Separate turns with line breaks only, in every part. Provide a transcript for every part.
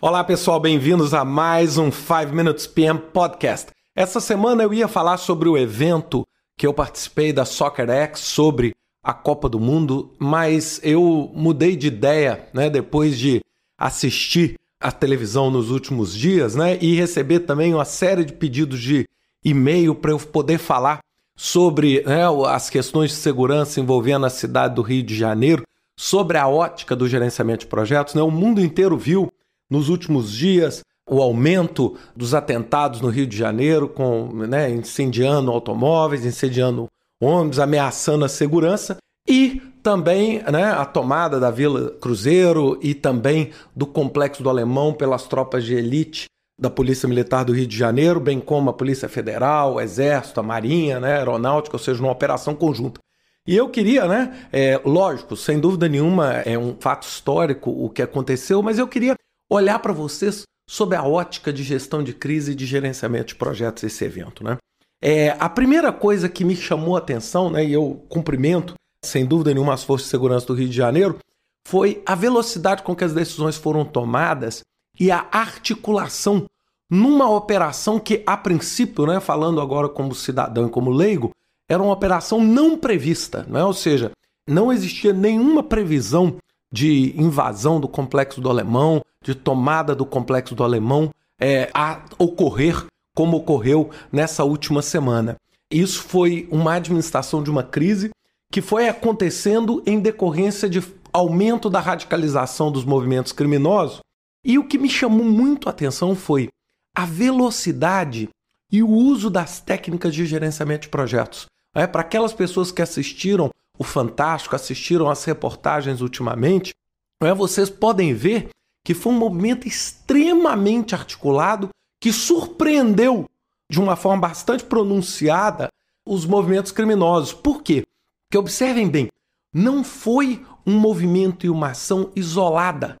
Olá pessoal, bem-vindos a mais um 5 Minutes PM Podcast. Essa semana eu ia falar sobre o evento que eu participei da Soccer X sobre a Copa do Mundo, mas eu mudei de ideia, né, depois de assistir a televisão nos últimos dias, né, e receber também uma série de pedidos de e-mail para eu poder falar sobre né, as questões de segurança envolvendo a cidade do Rio de Janeiro, sobre a ótica do gerenciamento de projetos. Né? O mundo inteiro viu nos últimos dias o aumento dos atentados no Rio de Janeiro, com né, incendiando automóveis, incendiando ônibus, ameaçando a segurança, e também né, a tomada da Vila Cruzeiro e também do Complexo do Alemão pelas tropas de elite da Polícia Militar do Rio de Janeiro, bem como a Polícia Federal, o Exército, a Marinha, né, Aeronáutica, ou seja, uma operação conjunta. E eu queria, né, é, lógico, sem dúvida nenhuma, é um fato histórico o que aconteceu, mas eu queria olhar para vocês sob a ótica de gestão de crise e de gerenciamento de projetos esse evento. Né? É, a primeira coisa que me chamou a atenção, né, e eu cumprimento, sem dúvida nenhuma, as Forças de Segurança do Rio de Janeiro, foi a velocidade com que as decisões foram tomadas e a articulação numa operação que, a princípio, né, falando agora como cidadão e como leigo, era uma operação não prevista, né? ou seja, não existia nenhuma previsão de invasão do complexo do Alemão, de tomada do complexo do Alemão é, a ocorrer como ocorreu nessa última semana. Isso foi uma administração de uma crise que foi acontecendo em decorrência de aumento da radicalização dos movimentos criminosos. E o que me chamou muito a atenção foi a velocidade e o uso das técnicas de gerenciamento de projetos. É, Para aquelas pessoas que assistiram o Fantástico, assistiram as reportagens ultimamente, é, vocês podem ver que foi um movimento extremamente articulado que surpreendeu de uma forma bastante pronunciada os movimentos criminosos. Por quê? Porque observem bem, não foi um movimento e uma ação isolada,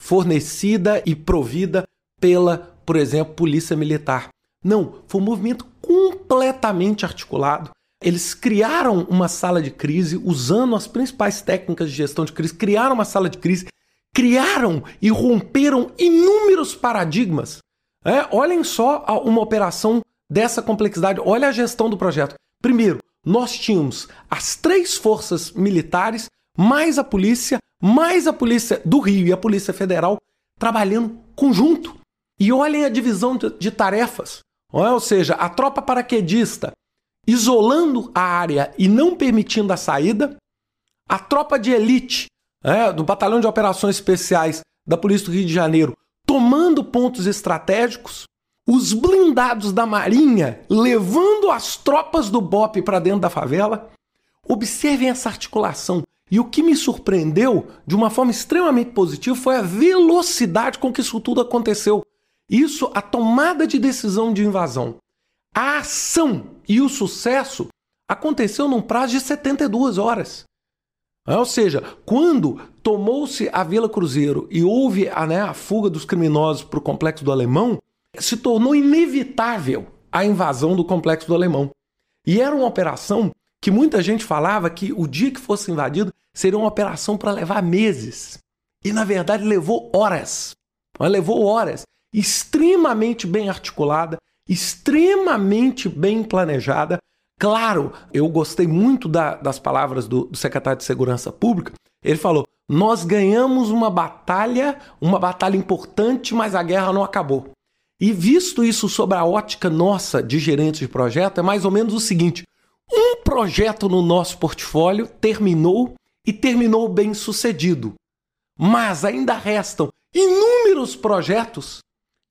fornecida e provida pela, por exemplo, Polícia Militar. Não, foi um movimento completamente articulado eles criaram uma sala de crise usando as principais técnicas de gestão de crise, criaram uma sala de crise, criaram e romperam inúmeros paradigmas. É, olhem só uma operação dessa complexidade, olha a gestão do projeto. Primeiro, nós tínhamos as três forças militares, mais a polícia, mais a polícia do Rio e a Polícia Federal trabalhando conjunto. E olhem a divisão de, de tarefas. Ou seja, a tropa paraquedista isolando a área e não permitindo a saída, a tropa de elite é, do Batalhão de Operações Especiais da Polícia do Rio de Janeiro tomando pontos estratégicos, os blindados da Marinha levando as tropas do BOP para dentro da favela. Observem essa articulação. E o que me surpreendeu de uma forma extremamente positiva foi a velocidade com que isso tudo aconteceu. Isso, a tomada de decisão de invasão. A ação e o sucesso aconteceu num prazo de 72 horas. É, ou seja, quando tomou-se a Vila Cruzeiro e houve a, né, a fuga dos criminosos para o complexo do Alemão, se tornou inevitável a invasão do complexo do Alemão. E era uma operação que muita gente falava que o dia que fosse invadido seria uma operação para levar meses. E na verdade levou horas. Levou horas. Extremamente bem articulada, extremamente bem planejada. Claro, eu gostei muito da, das palavras do, do secretário de Segurança Pública. Ele falou: nós ganhamos uma batalha, uma batalha importante, mas a guerra não acabou. E visto isso sobre a ótica nossa de gerentes de projeto, é mais ou menos o seguinte: um projeto no nosso portfólio terminou e terminou bem sucedido. Mas ainda restam inúmeros projetos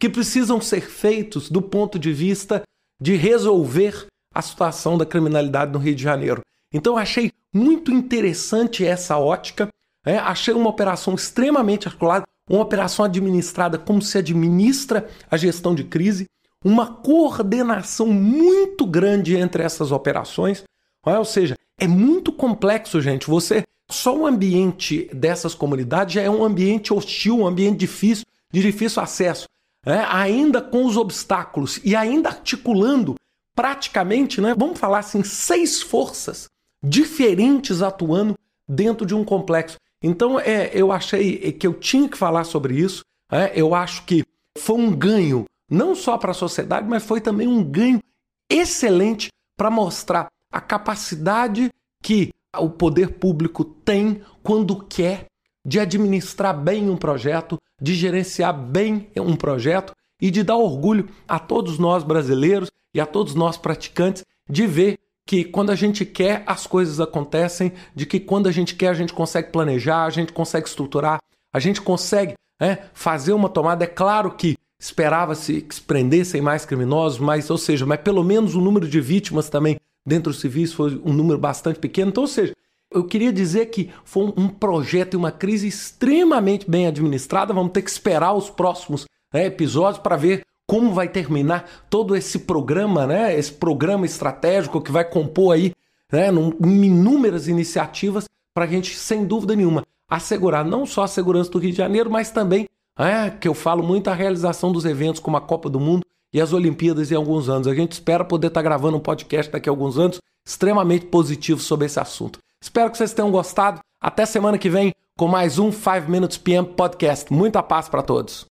que precisam ser feitos do ponto de vista de resolver a situação da criminalidade no Rio de Janeiro. Então, achei muito interessante essa ótica. É, achei uma operação extremamente articulada, uma operação administrada como se administra a gestão de crise, uma coordenação muito grande entre essas operações. É, ou seja, é muito complexo, gente. Você só o ambiente dessas comunidades já é um ambiente hostil, um ambiente difícil, de difícil acesso é, ainda com os obstáculos e ainda articulando praticamente, né, vamos falar assim, seis forças diferentes atuando dentro de um complexo. Então, é, eu achei que eu tinha que falar sobre isso. É, eu acho que foi um ganho não só para a sociedade, mas foi também um ganho excelente para mostrar a capacidade que o poder público tem quando quer de administrar bem um projeto, de gerenciar bem um projeto e de dar orgulho a todos nós brasileiros e a todos nós praticantes de ver que quando a gente quer as coisas acontecem, de que quando a gente quer a gente consegue planejar, a gente consegue estruturar, a gente consegue né, fazer uma tomada. É claro que esperava-se que se prendessem mais criminosos, mas, ou seja, mas pelo menos o número de vítimas também dentro dos civis foi um número bastante pequeno. Então, ou seja, eu queria dizer que foi um projeto e uma crise extremamente bem administrada. Vamos ter que esperar os próximos né, episódios para ver como vai terminar todo esse programa, né, esse programa estratégico que vai compor aí né, inúmeras iniciativas para a gente, sem dúvida nenhuma, assegurar não só a segurança do Rio de Janeiro, mas também é, que eu falo muito a realização dos eventos como a Copa do Mundo e as Olimpíadas em alguns anos. A gente espera poder estar tá gravando um podcast daqui a alguns anos extremamente positivo sobre esse assunto. Espero que vocês tenham gostado. Até semana que vem com mais um 5 Minutes PM Podcast. Muita paz para todos.